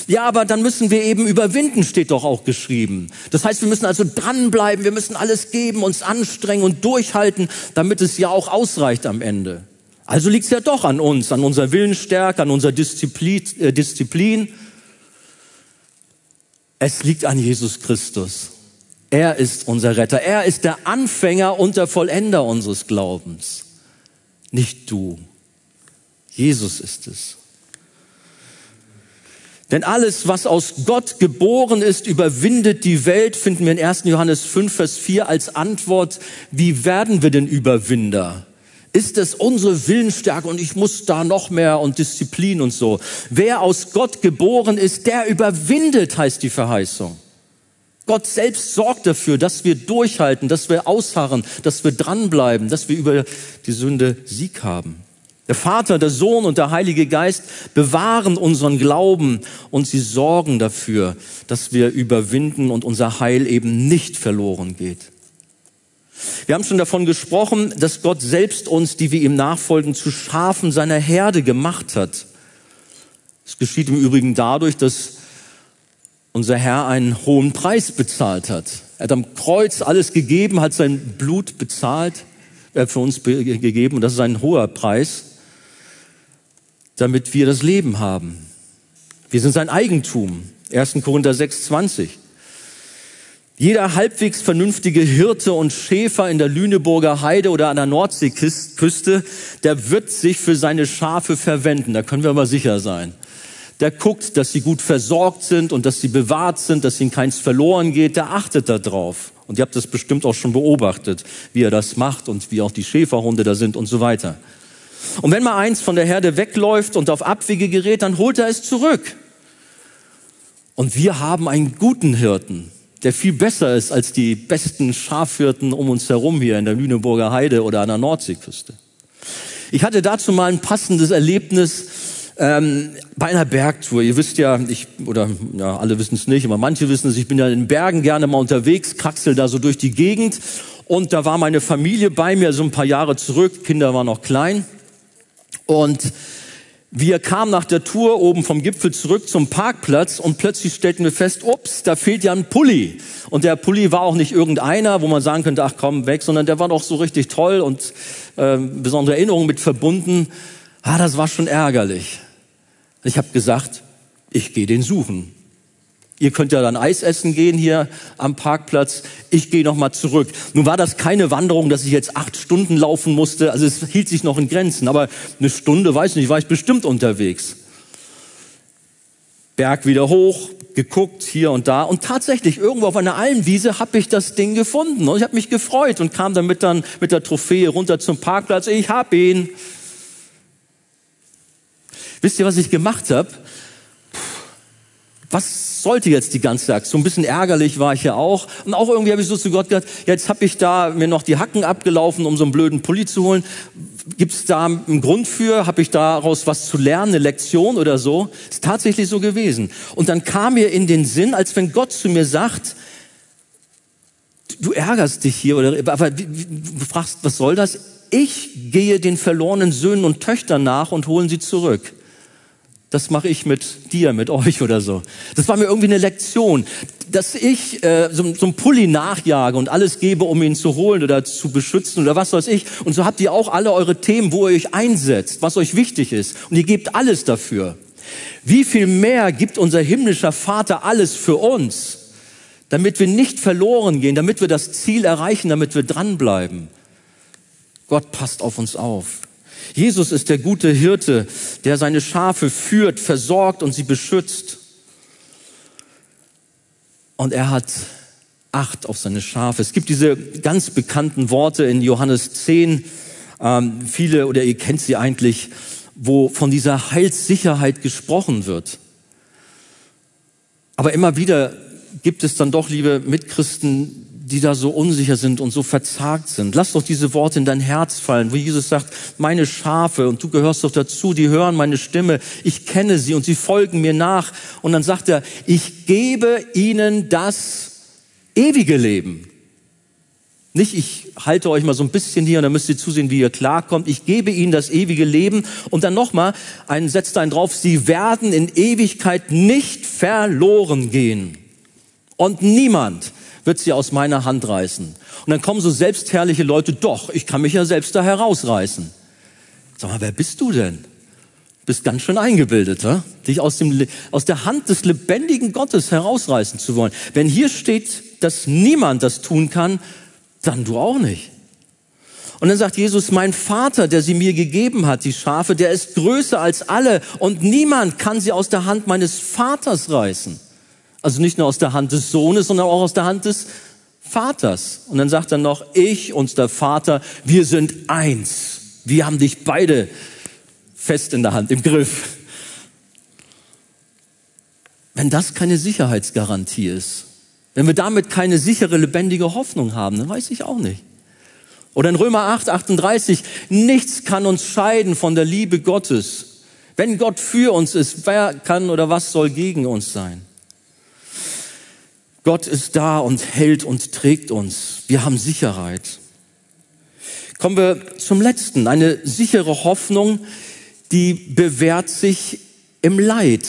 Ja, aber dann müssen wir eben überwinden, steht doch auch geschrieben. Das heißt, wir müssen also dranbleiben, wir müssen alles geben, uns anstrengen und durchhalten, damit es ja auch ausreicht am Ende. Also liegt es ja doch an uns, an unserer Willensstärke, an unserer Disziplin, äh, Disziplin. Es liegt an Jesus Christus. Er ist unser Retter. Er ist der Anfänger und der Vollender unseres Glaubens. Nicht du. Jesus ist es. Denn alles, was aus Gott geboren ist, überwindet die Welt, finden wir in 1. Johannes 5, Vers 4 als Antwort. Wie werden wir denn Überwinder? Ist es unsere Willensstärke und ich muss da noch mehr und Disziplin und so? Wer aus Gott geboren ist, der überwindet, heißt die Verheißung. Gott selbst sorgt dafür, dass wir durchhalten, dass wir ausharren, dass wir dranbleiben, dass wir über die Sünde Sieg haben. Der Vater, der Sohn und der Heilige Geist bewahren unseren Glauben und sie sorgen dafür, dass wir überwinden und unser Heil eben nicht verloren geht. Wir haben schon davon gesprochen, dass Gott selbst uns, die wir ihm nachfolgen, zu Schafen seiner Herde gemacht hat. Es geschieht im Übrigen dadurch, dass unser Herr einen hohen Preis bezahlt hat. Er hat am Kreuz alles gegeben, hat sein Blut bezahlt, hat für uns gegeben und das ist ein hoher Preis, damit wir das Leben haben. Wir sind sein Eigentum. 1. Korinther 6, 20. Jeder halbwegs vernünftige Hirte und Schäfer in der Lüneburger Heide oder an der Nordseeküste, der wird sich für seine Schafe verwenden. Da können wir aber sicher sein. Der guckt, dass sie gut versorgt sind und dass sie bewahrt sind, dass ihnen keins verloren geht. Der achtet darauf. Und ihr habt das bestimmt auch schon beobachtet, wie er das macht und wie auch die Schäferhunde da sind und so weiter. Und wenn mal eins von der Herde wegläuft und auf Abwege gerät, dann holt er es zurück. Und wir haben einen guten Hirten, der viel besser ist als die besten Schafhirten um uns herum hier in der Lüneburger Heide oder an der Nordseeküste. Ich hatte dazu mal ein passendes Erlebnis ähm, bei einer Bergtour. Ihr wisst ja, ich oder ja, alle wissen es nicht, aber manche wissen es. Ich bin ja in den Bergen gerne mal unterwegs, kraxel da so durch die Gegend und da war meine Familie bei mir, so ein paar Jahre zurück. Kinder waren noch klein und wir kamen nach der Tour oben vom Gipfel zurück zum Parkplatz und plötzlich stellten wir fest, ups, da fehlt ja ein Pulli. Und der Pulli war auch nicht irgendeiner, wo man sagen könnte, ach komm, weg, sondern der war doch so richtig toll und äh, besondere Erinnerungen mit verbunden. Ah, das war schon ärgerlich. Ich habe gesagt, ich gehe den suchen. Ihr könnt ja dann Eis essen gehen hier am Parkplatz. Ich gehe noch mal zurück. Nun war das keine Wanderung, dass ich jetzt acht Stunden laufen musste. Also es hielt sich noch in Grenzen. Aber eine Stunde, weiß nicht, war ich bestimmt unterwegs. Berg wieder hoch, geguckt hier und da und tatsächlich irgendwo auf einer Almwiese habe ich das Ding gefunden und ich habe mich gefreut und kam damit dann mit der Trophäe runter zum Parkplatz. Ich hab ihn. Wisst ihr, was ich gemacht habe? Was sollte jetzt die ganze Aktion? So ein bisschen ärgerlich war ich ja auch. Und auch irgendwie habe ich so zu Gott gesagt, jetzt habe ich da mir noch die Hacken abgelaufen, um so einen blöden Pulli zu holen. Gibt es da einen Grund für? Habe ich daraus was zu lernen, eine Lektion oder so? Ist tatsächlich so gewesen. Und dann kam mir in den Sinn, als wenn Gott zu mir sagt, du ärgerst dich hier oder aber du fragst, was soll das? Ich gehe den verlorenen Söhnen und Töchtern nach und holen sie zurück. Das mache ich mit dir, mit euch oder so. Das war mir irgendwie eine Lektion, dass ich äh, so, so ein Pulli nachjage und alles gebe, um ihn zu holen oder zu beschützen oder was weiß ich. Und so habt ihr auch alle eure Themen, wo ihr euch einsetzt, was euch wichtig ist. Und ihr gebt alles dafür. Wie viel mehr gibt unser himmlischer Vater alles für uns, damit wir nicht verloren gehen, damit wir das Ziel erreichen, damit wir dranbleiben. Gott passt auf uns auf. Jesus ist der gute Hirte, der seine Schafe führt, versorgt und sie beschützt. Und er hat Acht auf seine Schafe. Es gibt diese ganz bekannten Worte in Johannes 10, ähm, viele oder ihr kennt sie eigentlich, wo von dieser Heilssicherheit gesprochen wird. Aber immer wieder gibt es dann doch, liebe Mitchristen, die da so unsicher sind und so verzagt sind. Lass doch diese Worte in dein Herz fallen, wo Jesus sagt, meine Schafe, und du gehörst doch dazu, die hören meine Stimme, ich kenne sie und sie folgen mir nach. Und dann sagt er, ich gebe ihnen das ewige Leben. Nicht, ich halte euch mal so ein bisschen hier und dann müsst ihr zusehen, wie ihr klarkommt. Ich gebe ihnen das ewige Leben. Und dann nochmal, einen setzt einen drauf, sie werden in Ewigkeit nicht verloren gehen. Und niemand wird sie aus meiner Hand reißen. Und dann kommen so selbstherrliche Leute, doch, ich kann mich ja selbst da herausreißen. Sag mal, wer bist du denn? Bist ganz schön eingebildet, wa? dich aus, dem, aus der Hand des lebendigen Gottes herausreißen zu wollen. Wenn hier steht, dass niemand das tun kann, dann du auch nicht. Und dann sagt Jesus, mein Vater, der sie mir gegeben hat, die Schafe, der ist größer als alle und niemand kann sie aus der Hand meines Vaters reißen. Also nicht nur aus der Hand des Sohnes, sondern auch aus der Hand des Vaters. Und dann sagt er noch, ich und der Vater, wir sind eins. Wir haben dich beide fest in der Hand, im Griff. Wenn das keine Sicherheitsgarantie ist, wenn wir damit keine sichere, lebendige Hoffnung haben, dann weiß ich auch nicht. Oder in Römer 8, 38, nichts kann uns scheiden von der Liebe Gottes. Wenn Gott für uns ist, wer kann oder was soll gegen uns sein? Gott ist da und hält und trägt uns. Wir haben Sicherheit. Kommen wir zum letzten. Eine sichere Hoffnung, die bewährt sich im Leid.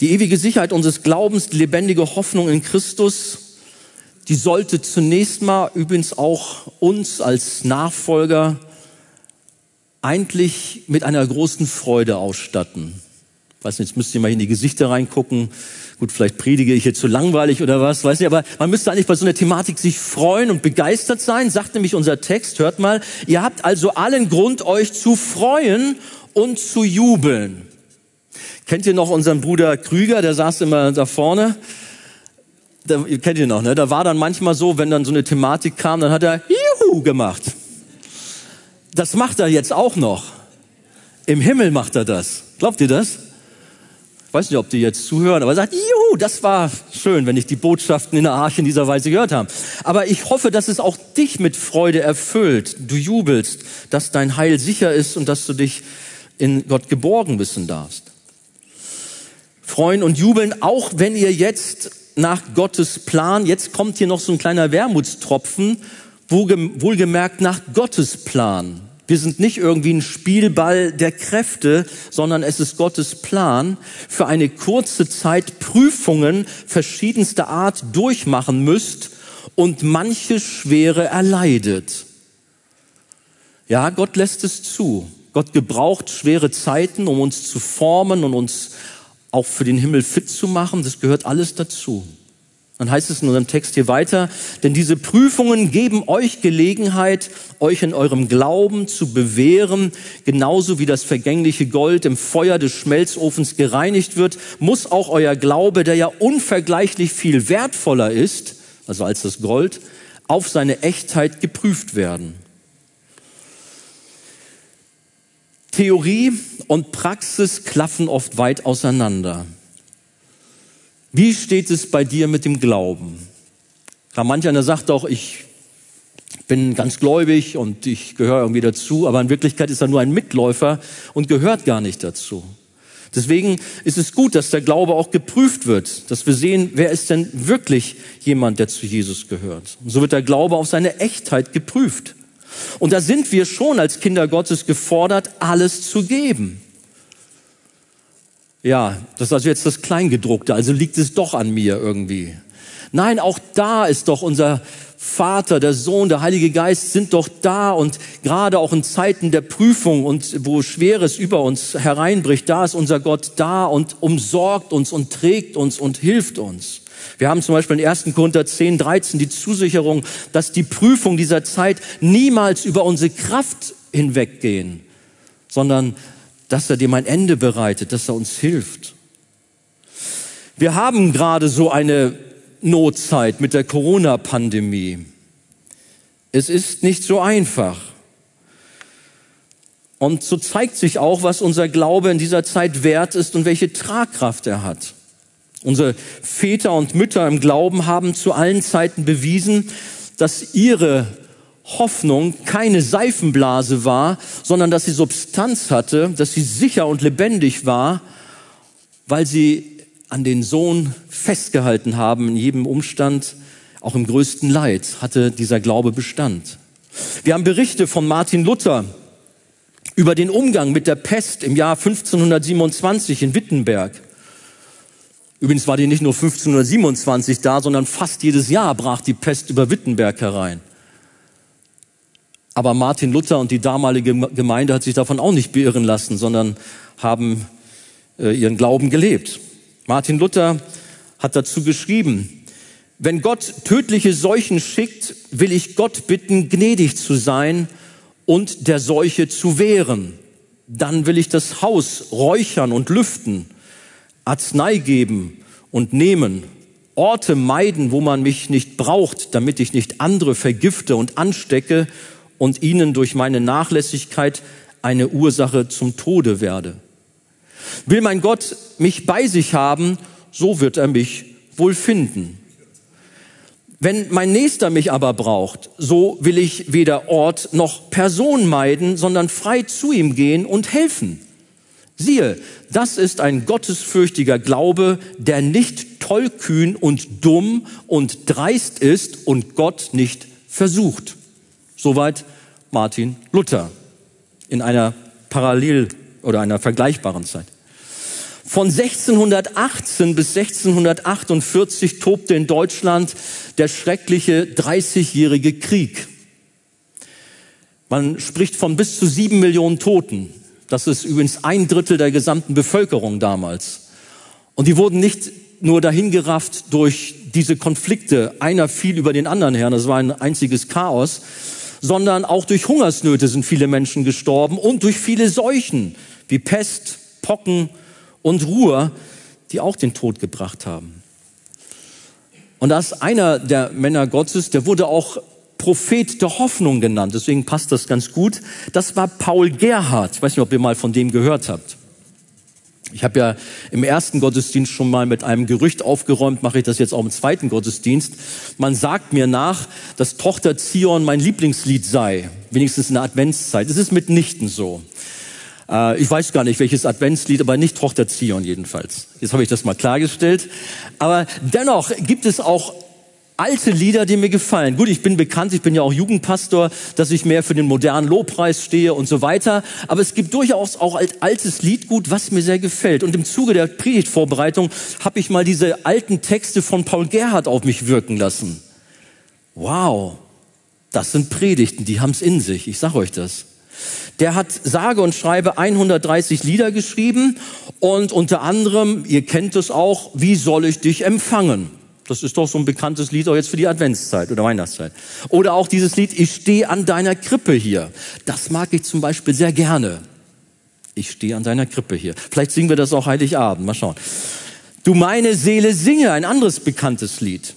Die ewige Sicherheit unseres Glaubens, die lebendige Hoffnung in Christus, die sollte zunächst mal übrigens auch uns als Nachfolger eigentlich mit einer großen Freude ausstatten. Weiß nicht, jetzt müsst ihr mal in die Gesichter reingucken. Gut, vielleicht predige ich jetzt zu langweilig oder was, weiß nicht, aber man müsste eigentlich bei so einer Thematik sich freuen und begeistert sein, sagt nämlich unser Text, hört mal, ihr habt also allen Grund, euch zu freuen und zu jubeln. Kennt ihr noch unseren Bruder Krüger, der saß immer da vorne? Da, ihr kennt ihn noch, ne? Da war dann manchmal so, wenn dann so eine Thematik kam, dann hat er Juhu gemacht. Das macht er jetzt auch noch. Im Himmel macht er das. Glaubt ihr das? Ich weiß nicht, ob die jetzt zuhören, aber er sagt, juhu, das war schön, wenn ich die Botschaften in der Arche in dieser Weise gehört habe. Aber ich hoffe, dass es auch dich mit Freude erfüllt. Du jubelst, dass dein Heil sicher ist und dass du dich in Gott geborgen wissen darfst. Freuen und jubeln, auch wenn ihr jetzt nach Gottes Plan, jetzt kommt hier noch so ein kleiner Wermutstropfen, wohlgemerkt nach Gottes Plan. Wir sind nicht irgendwie ein Spielball der Kräfte, sondern es ist Gottes Plan, für eine kurze Zeit Prüfungen verschiedenster Art durchmachen müsst und manche Schwere erleidet. Ja, Gott lässt es zu. Gott gebraucht schwere Zeiten, um uns zu formen und uns auch für den Himmel fit zu machen. Das gehört alles dazu. Dann heißt es in unserem Text hier weiter, denn diese Prüfungen geben euch Gelegenheit, euch in eurem Glauben zu bewähren, genauso wie das vergängliche Gold im Feuer des Schmelzofens gereinigt wird, muss auch euer Glaube, der ja unvergleichlich viel wertvoller ist, also als das Gold, auf seine Echtheit geprüft werden. Theorie und Praxis klaffen oft weit auseinander. Wie steht es bei dir mit dem Glauben? Klar, manch einer sagt auch, ich bin ganz gläubig und ich gehöre irgendwie dazu, aber in Wirklichkeit ist er nur ein Mitläufer und gehört gar nicht dazu. Deswegen ist es gut, dass der Glaube auch geprüft wird, dass wir sehen, wer ist denn wirklich jemand, der zu Jesus gehört. Und so wird der Glaube auf seine Echtheit geprüft. Und da sind wir schon als Kinder Gottes gefordert, alles zu geben. Ja, das ist also jetzt das Kleingedruckte, also liegt es doch an mir irgendwie. Nein, auch da ist doch unser Vater, der Sohn, der Heilige Geist sind doch da und gerade auch in Zeiten der Prüfung und wo Schweres über uns hereinbricht, da ist unser Gott da und umsorgt uns und trägt uns und hilft uns. Wir haben zum Beispiel in 1. Korinther 10, 13 die Zusicherung, dass die Prüfung dieser Zeit niemals über unsere Kraft hinweggehen, sondern dass er dem ein Ende bereitet, dass er uns hilft. Wir haben gerade so eine Notzeit mit der Corona-Pandemie. Es ist nicht so einfach. Und so zeigt sich auch, was unser Glaube in dieser Zeit wert ist und welche Tragkraft er hat. Unsere Väter und Mütter im Glauben haben zu allen Zeiten bewiesen, dass ihre Hoffnung keine Seifenblase war, sondern dass sie Substanz hatte, dass sie sicher und lebendig war, weil sie an den Sohn festgehalten haben in jedem Umstand, auch im größten Leid hatte dieser Glaube Bestand. Wir haben Berichte von Martin Luther über den Umgang mit der Pest im Jahr 1527 in Wittenberg. Übrigens war die nicht nur 1527 da, sondern fast jedes Jahr brach die Pest über Wittenberg herein. Aber Martin Luther und die damalige Gemeinde hat sich davon auch nicht beirren lassen, sondern haben äh, ihren Glauben gelebt. Martin Luther hat dazu geschrieben, wenn Gott tödliche Seuchen schickt, will ich Gott bitten, gnädig zu sein und der Seuche zu wehren. Dann will ich das Haus räuchern und lüften, Arznei geben und nehmen, Orte meiden, wo man mich nicht braucht, damit ich nicht andere vergifte und anstecke und ihnen durch meine Nachlässigkeit eine Ursache zum Tode werde. Will mein Gott mich bei sich haben, so wird er mich wohl finden. Wenn mein Nächster mich aber braucht, so will ich weder Ort noch Person meiden, sondern frei zu ihm gehen und helfen. Siehe, das ist ein gottesfürchtiger Glaube, der nicht tollkühn und dumm und dreist ist und Gott nicht versucht. Soweit Martin Luther in einer Parallel- oder einer vergleichbaren Zeit. Von 1618 bis 1648 tobte in Deutschland der schreckliche 30-jährige Krieg. Man spricht von bis zu sieben Millionen Toten. Das ist übrigens ein Drittel der gesamten Bevölkerung damals. Und die wurden nicht nur dahingerafft durch diese Konflikte. Einer fiel über den anderen her, das war ein einziges Chaos, sondern auch durch Hungersnöte sind viele Menschen gestorben und durch viele Seuchen wie Pest, Pocken und Ruhr, die auch den Tod gebracht haben. Und da ist einer der Männer Gottes, der wurde auch Prophet der Hoffnung genannt, deswegen passt das ganz gut. Das war Paul Gerhard. Ich weiß nicht, ob ihr mal von dem gehört habt. Ich habe ja im ersten Gottesdienst schon mal mit einem Gerücht aufgeräumt, mache ich das jetzt auch im zweiten Gottesdienst. Man sagt mir nach, dass Tochter Zion mein Lieblingslied sei, wenigstens in der Adventszeit. Es ist mitnichten so. Äh, ich weiß gar nicht, welches Adventslied, aber nicht Tochter Zion jedenfalls. Jetzt habe ich das mal klargestellt. Aber dennoch gibt es auch alte Lieder, die mir gefallen. Gut, ich bin bekannt, ich bin ja auch Jugendpastor, dass ich mehr für den modernen Lobpreis stehe und so weiter. Aber es gibt durchaus auch altes Liedgut, was mir sehr gefällt. Und im Zuge der Predigtvorbereitung habe ich mal diese alten Texte von Paul Gerhardt auf mich wirken lassen. Wow, das sind Predigten, die haben es in sich. Ich sage euch das. Der hat sage und schreibe 130 Lieder geschrieben und unter anderem, ihr kennt es auch, wie soll ich dich empfangen? Das ist doch so ein bekanntes Lied auch jetzt für die Adventszeit oder Weihnachtszeit. Oder auch dieses Lied, ich stehe an deiner Krippe hier. Das mag ich zum Beispiel sehr gerne. Ich stehe an deiner Krippe hier. Vielleicht singen wir das auch Heiligabend. Mal schauen. Du meine Seele singe, ein anderes bekanntes Lied.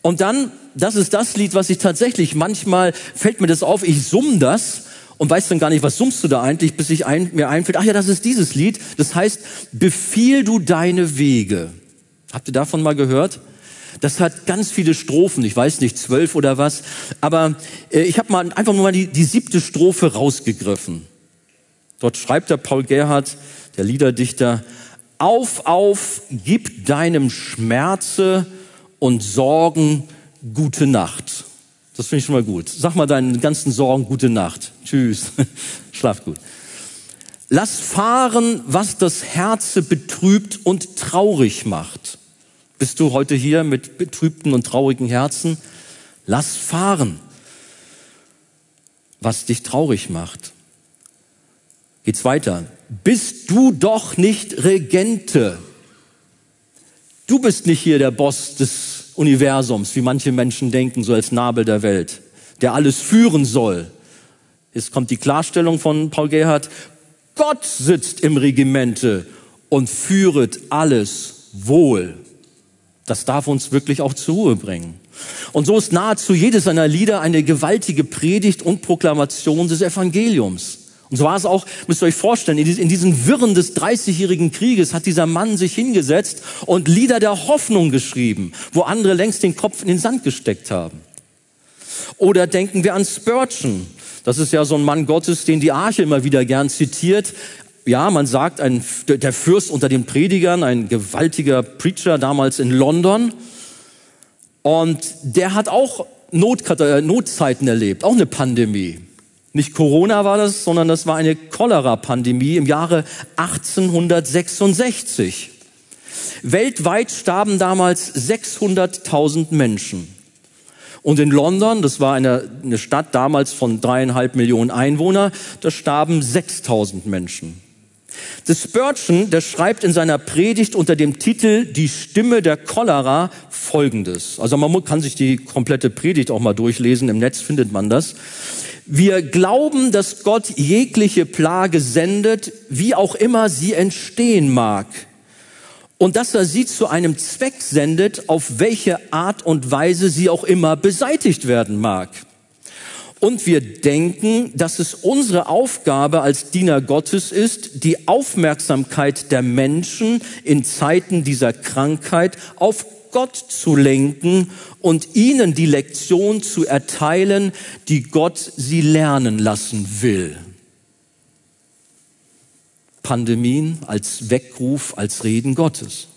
Und dann, das ist das Lied, was ich tatsächlich, manchmal fällt mir das auf, ich summ das und weiß dann gar nicht, was summst du da eigentlich, bis ich ein, mir einfällt, ach ja, das ist dieses Lied. Das heißt, befiehl du deine Wege. Habt ihr davon mal gehört? Das hat ganz viele Strophen, ich weiß nicht, zwölf oder was. Aber äh, ich habe mal einfach nur mal die, die siebte Strophe rausgegriffen. Dort schreibt der Paul Gerhardt, der Liederdichter, auf, auf, gib deinem Schmerze und Sorgen gute Nacht. Das finde ich schon mal gut. Sag mal deinen ganzen Sorgen gute Nacht. Tschüss. Schlaf gut. Lass fahren, was das Herze betrübt und traurig macht. Bist du heute hier mit betrübten und traurigen Herzen? Lass fahren, was dich traurig macht. Geht's weiter. Bist du doch nicht Regente. Du bist nicht hier der Boss des Universums, wie manche Menschen denken, so als Nabel der Welt, der alles führen soll. Jetzt kommt die Klarstellung von Paul Gerhard. Gott sitzt im Regimente und führet alles wohl. Das darf uns wirklich auch zur Ruhe bringen. Und so ist nahezu jedes seiner Lieder eine gewaltige Predigt und Proklamation des Evangeliums. Und so war es auch, müsst ihr euch vorstellen, in diesen Wirren des 30-jährigen Krieges hat dieser Mann sich hingesetzt und Lieder der Hoffnung geschrieben, wo andere längst den Kopf in den Sand gesteckt haben. Oder denken wir an Spurgeon. Das ist ja so ein Mann Gottes, den die Arche immer wieder gern zitiert ja, man sagt, ein, der Fürst unter den Predigern, ein gewaltiger Preacher damals in London. Und der hat auch Not, äh, Notzeiten erlebt, auch eine Pandemie. Nicht Corona war das, sondern das war eine Cholera-Pandemie im Jahre 1866. Weltweit starben damals 600.000 Menschen. Und in London, das war eine, eine Stadt damals von dreieinhalb Millionen Einwohnern, da starben 6.000 Menschen. Spurgeon, der schreibt in seiner Predigt unter dem Titel Die Stimme der Cholera folgendes. Also man kann sich die komplette Predigt auch mal durchlesen, im Netz findet man das. Wir glauben, dass Gott jegliche Plage sendet, wie auch immer sie entstehen mag. Und dass er sie zu einem Zweck sendet, auf welche Art und Weise sie auch immer beseitigt werden mag. Und wir denken, dass es unsere Aufgabe als Diener Gottes ist, die Aufmerksamkeit der Menschen in Zeiten dieser Krankheit auf Gott zu lenken und ihnen die Lektion zu erteilen, die Gott sie lernen lassen will. Pandemien als Weckruf, als Reden Gottes.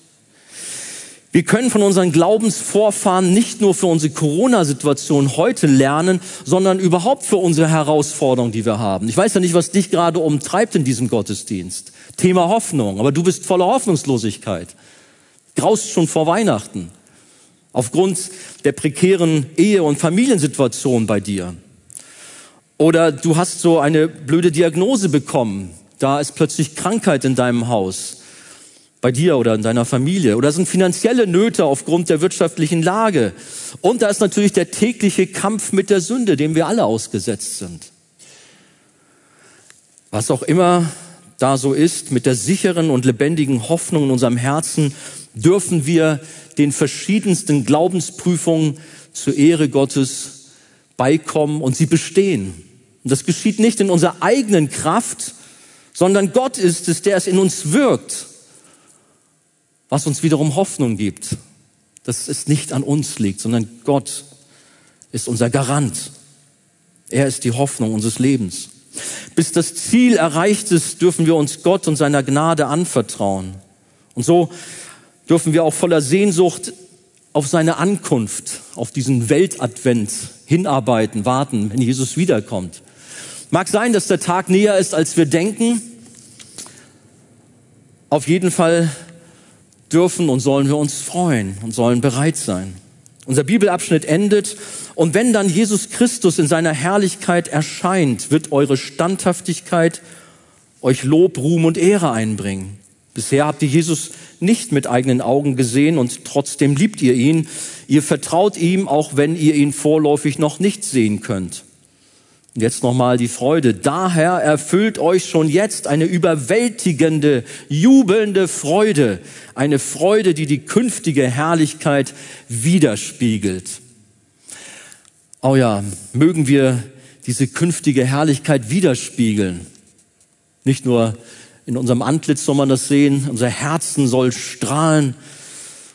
Wir können von unseren Glaubensvorfahren nicht nur für unsere Corona-Situation heute lernen, sondern überhaupt für unsere Herausforderungen, die wir haben. Ich weiß ja nicht, was dich gerade umtreibt in diesem Gottesdienst. Thema Hoffnung, aber du bist voller Hoffnungslosigkeit. Graust schon vor Weihnachten. Aufgrund der prekären Ehe- und Familiensituation bei dir. Oder du hast so eine blöde Diagnose bekommen, Da ist plötzlich Krankheit in deinem Haus, bei dir oder in deiner Familie. Oder sind finanzielle Nöte aufgrund der wirtschaftlichen Lage. Und da ist natürlich der tägliche Kampf mit der Sünde, dem wir alle ausgesetzt sind. Was auch immer da so ist, mit der sicheren und lebendigen Hoffnung in unserem Herzen dürfen wir den verschiedensten Glaubensprüfungen zur Ehre Gottes beikommen und sie bestehen. Und das geschieht nicht in unserer eigenen Kraft, sondern Gott ist es, der es in uns wirkt, was uns wiederum Hoffnung gibt, dass es nicht an uns liegt, sondern Gott ist unser Garant. Er ist die Hoffnung unseres Lebens. Bis das Ziel erreicht ist, dürfen wir uns Gott und seiner Gnade anvertrauen. Und so dürfen wir auch voller Sehnsucht auf seine Ankunft, auf diesen Weltadvent hinarbeiten, warten, wenn Jesus wiederkommt. Mag sein, dass der Tag näher ist, als wir denken. Auf jeden Fall dürfen und sollen wir uns freuen und sollen bereit sein. Unser Bibelabschnitt endet und wenn dann Jesus Christus in seiner Herrlichkeit erscheint, wird eure Standhaftigkeit euch Lob, Ruhm und Ehre einbringen. Bisher habt ihr Jesus nicht mit eigenen Augen gesehen und trotzdem liebt ihr ihn. Ihr vertraut ihm, auch wenn ihr ihn vorläufig noch nicht sehen könnt. Und jetzt nochmal die Freude. Daher erfüllt euch schon jetzt eine überwältigende, jubelnde Freude. Eine Freude, die die künftige Herrlichkeit widerspiegelt. Oh ja, mögen wir diese künftige Herrlichkeit widerspiegeln. Nicht nur in unserem Antlitz soll man das sehen, unser Herzen soll strahlen.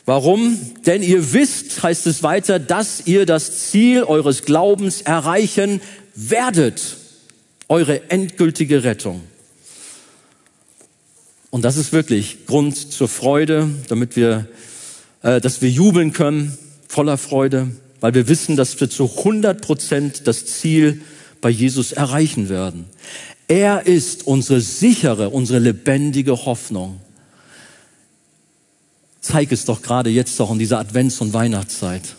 Warum? Denn ihr wisst, heißt es weiter, dass ihr das Ziel eures Glaubens erreichen werdet. Eure endgültige Rettung. Und das ist wirklich Grund zur Freude, damit wir, äh, dass wir jubeln können, voller Freude, weil wir wissen, dass wir zu 100 Prozent das Ziel bei Jesus erreichen werden. Er ist unsere sichere, unsere lebendige Hoffnung. Zeig es doch gerade jetzt doch in dieser Advents- und Weihnachtszeit.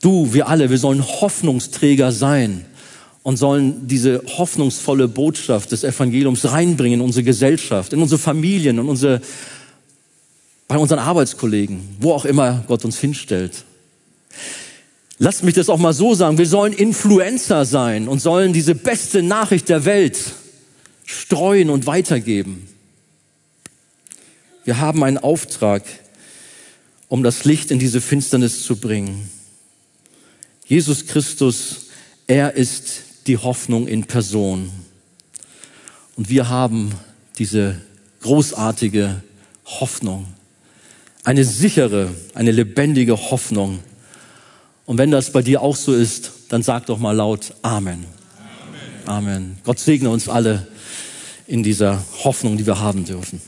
Du, wir alle, wir sollen Hoffnungsträger sein und sollen diese hoffnungsvolle Botschaft des Evangeliums reinbringen in unsere Gesellschaft, in unsere Familien, in unsere, bei unseren Arbeitskollegen, wo auch immer Gott uns hinstellt. Lasst mich das auch mal so sagen. Wir sollen Influencer sein und sollen diese beste Nachricht der Welt streuen und weitergeben. Wir haben einen Auftrag, um das Licht in diese Finsternis zu bringen. Jesus Christus, er ist die Hoffnung in Person. Und wir haben diese großartige Hoffnung, eine sichere, eine lebendige Hoffnung und wenn das bei dir auch so ist, dann sag doch mal laut Amen. Amen. Amen. Gott segne uns alle in dieser Hoffnung, die wir haben dürfen.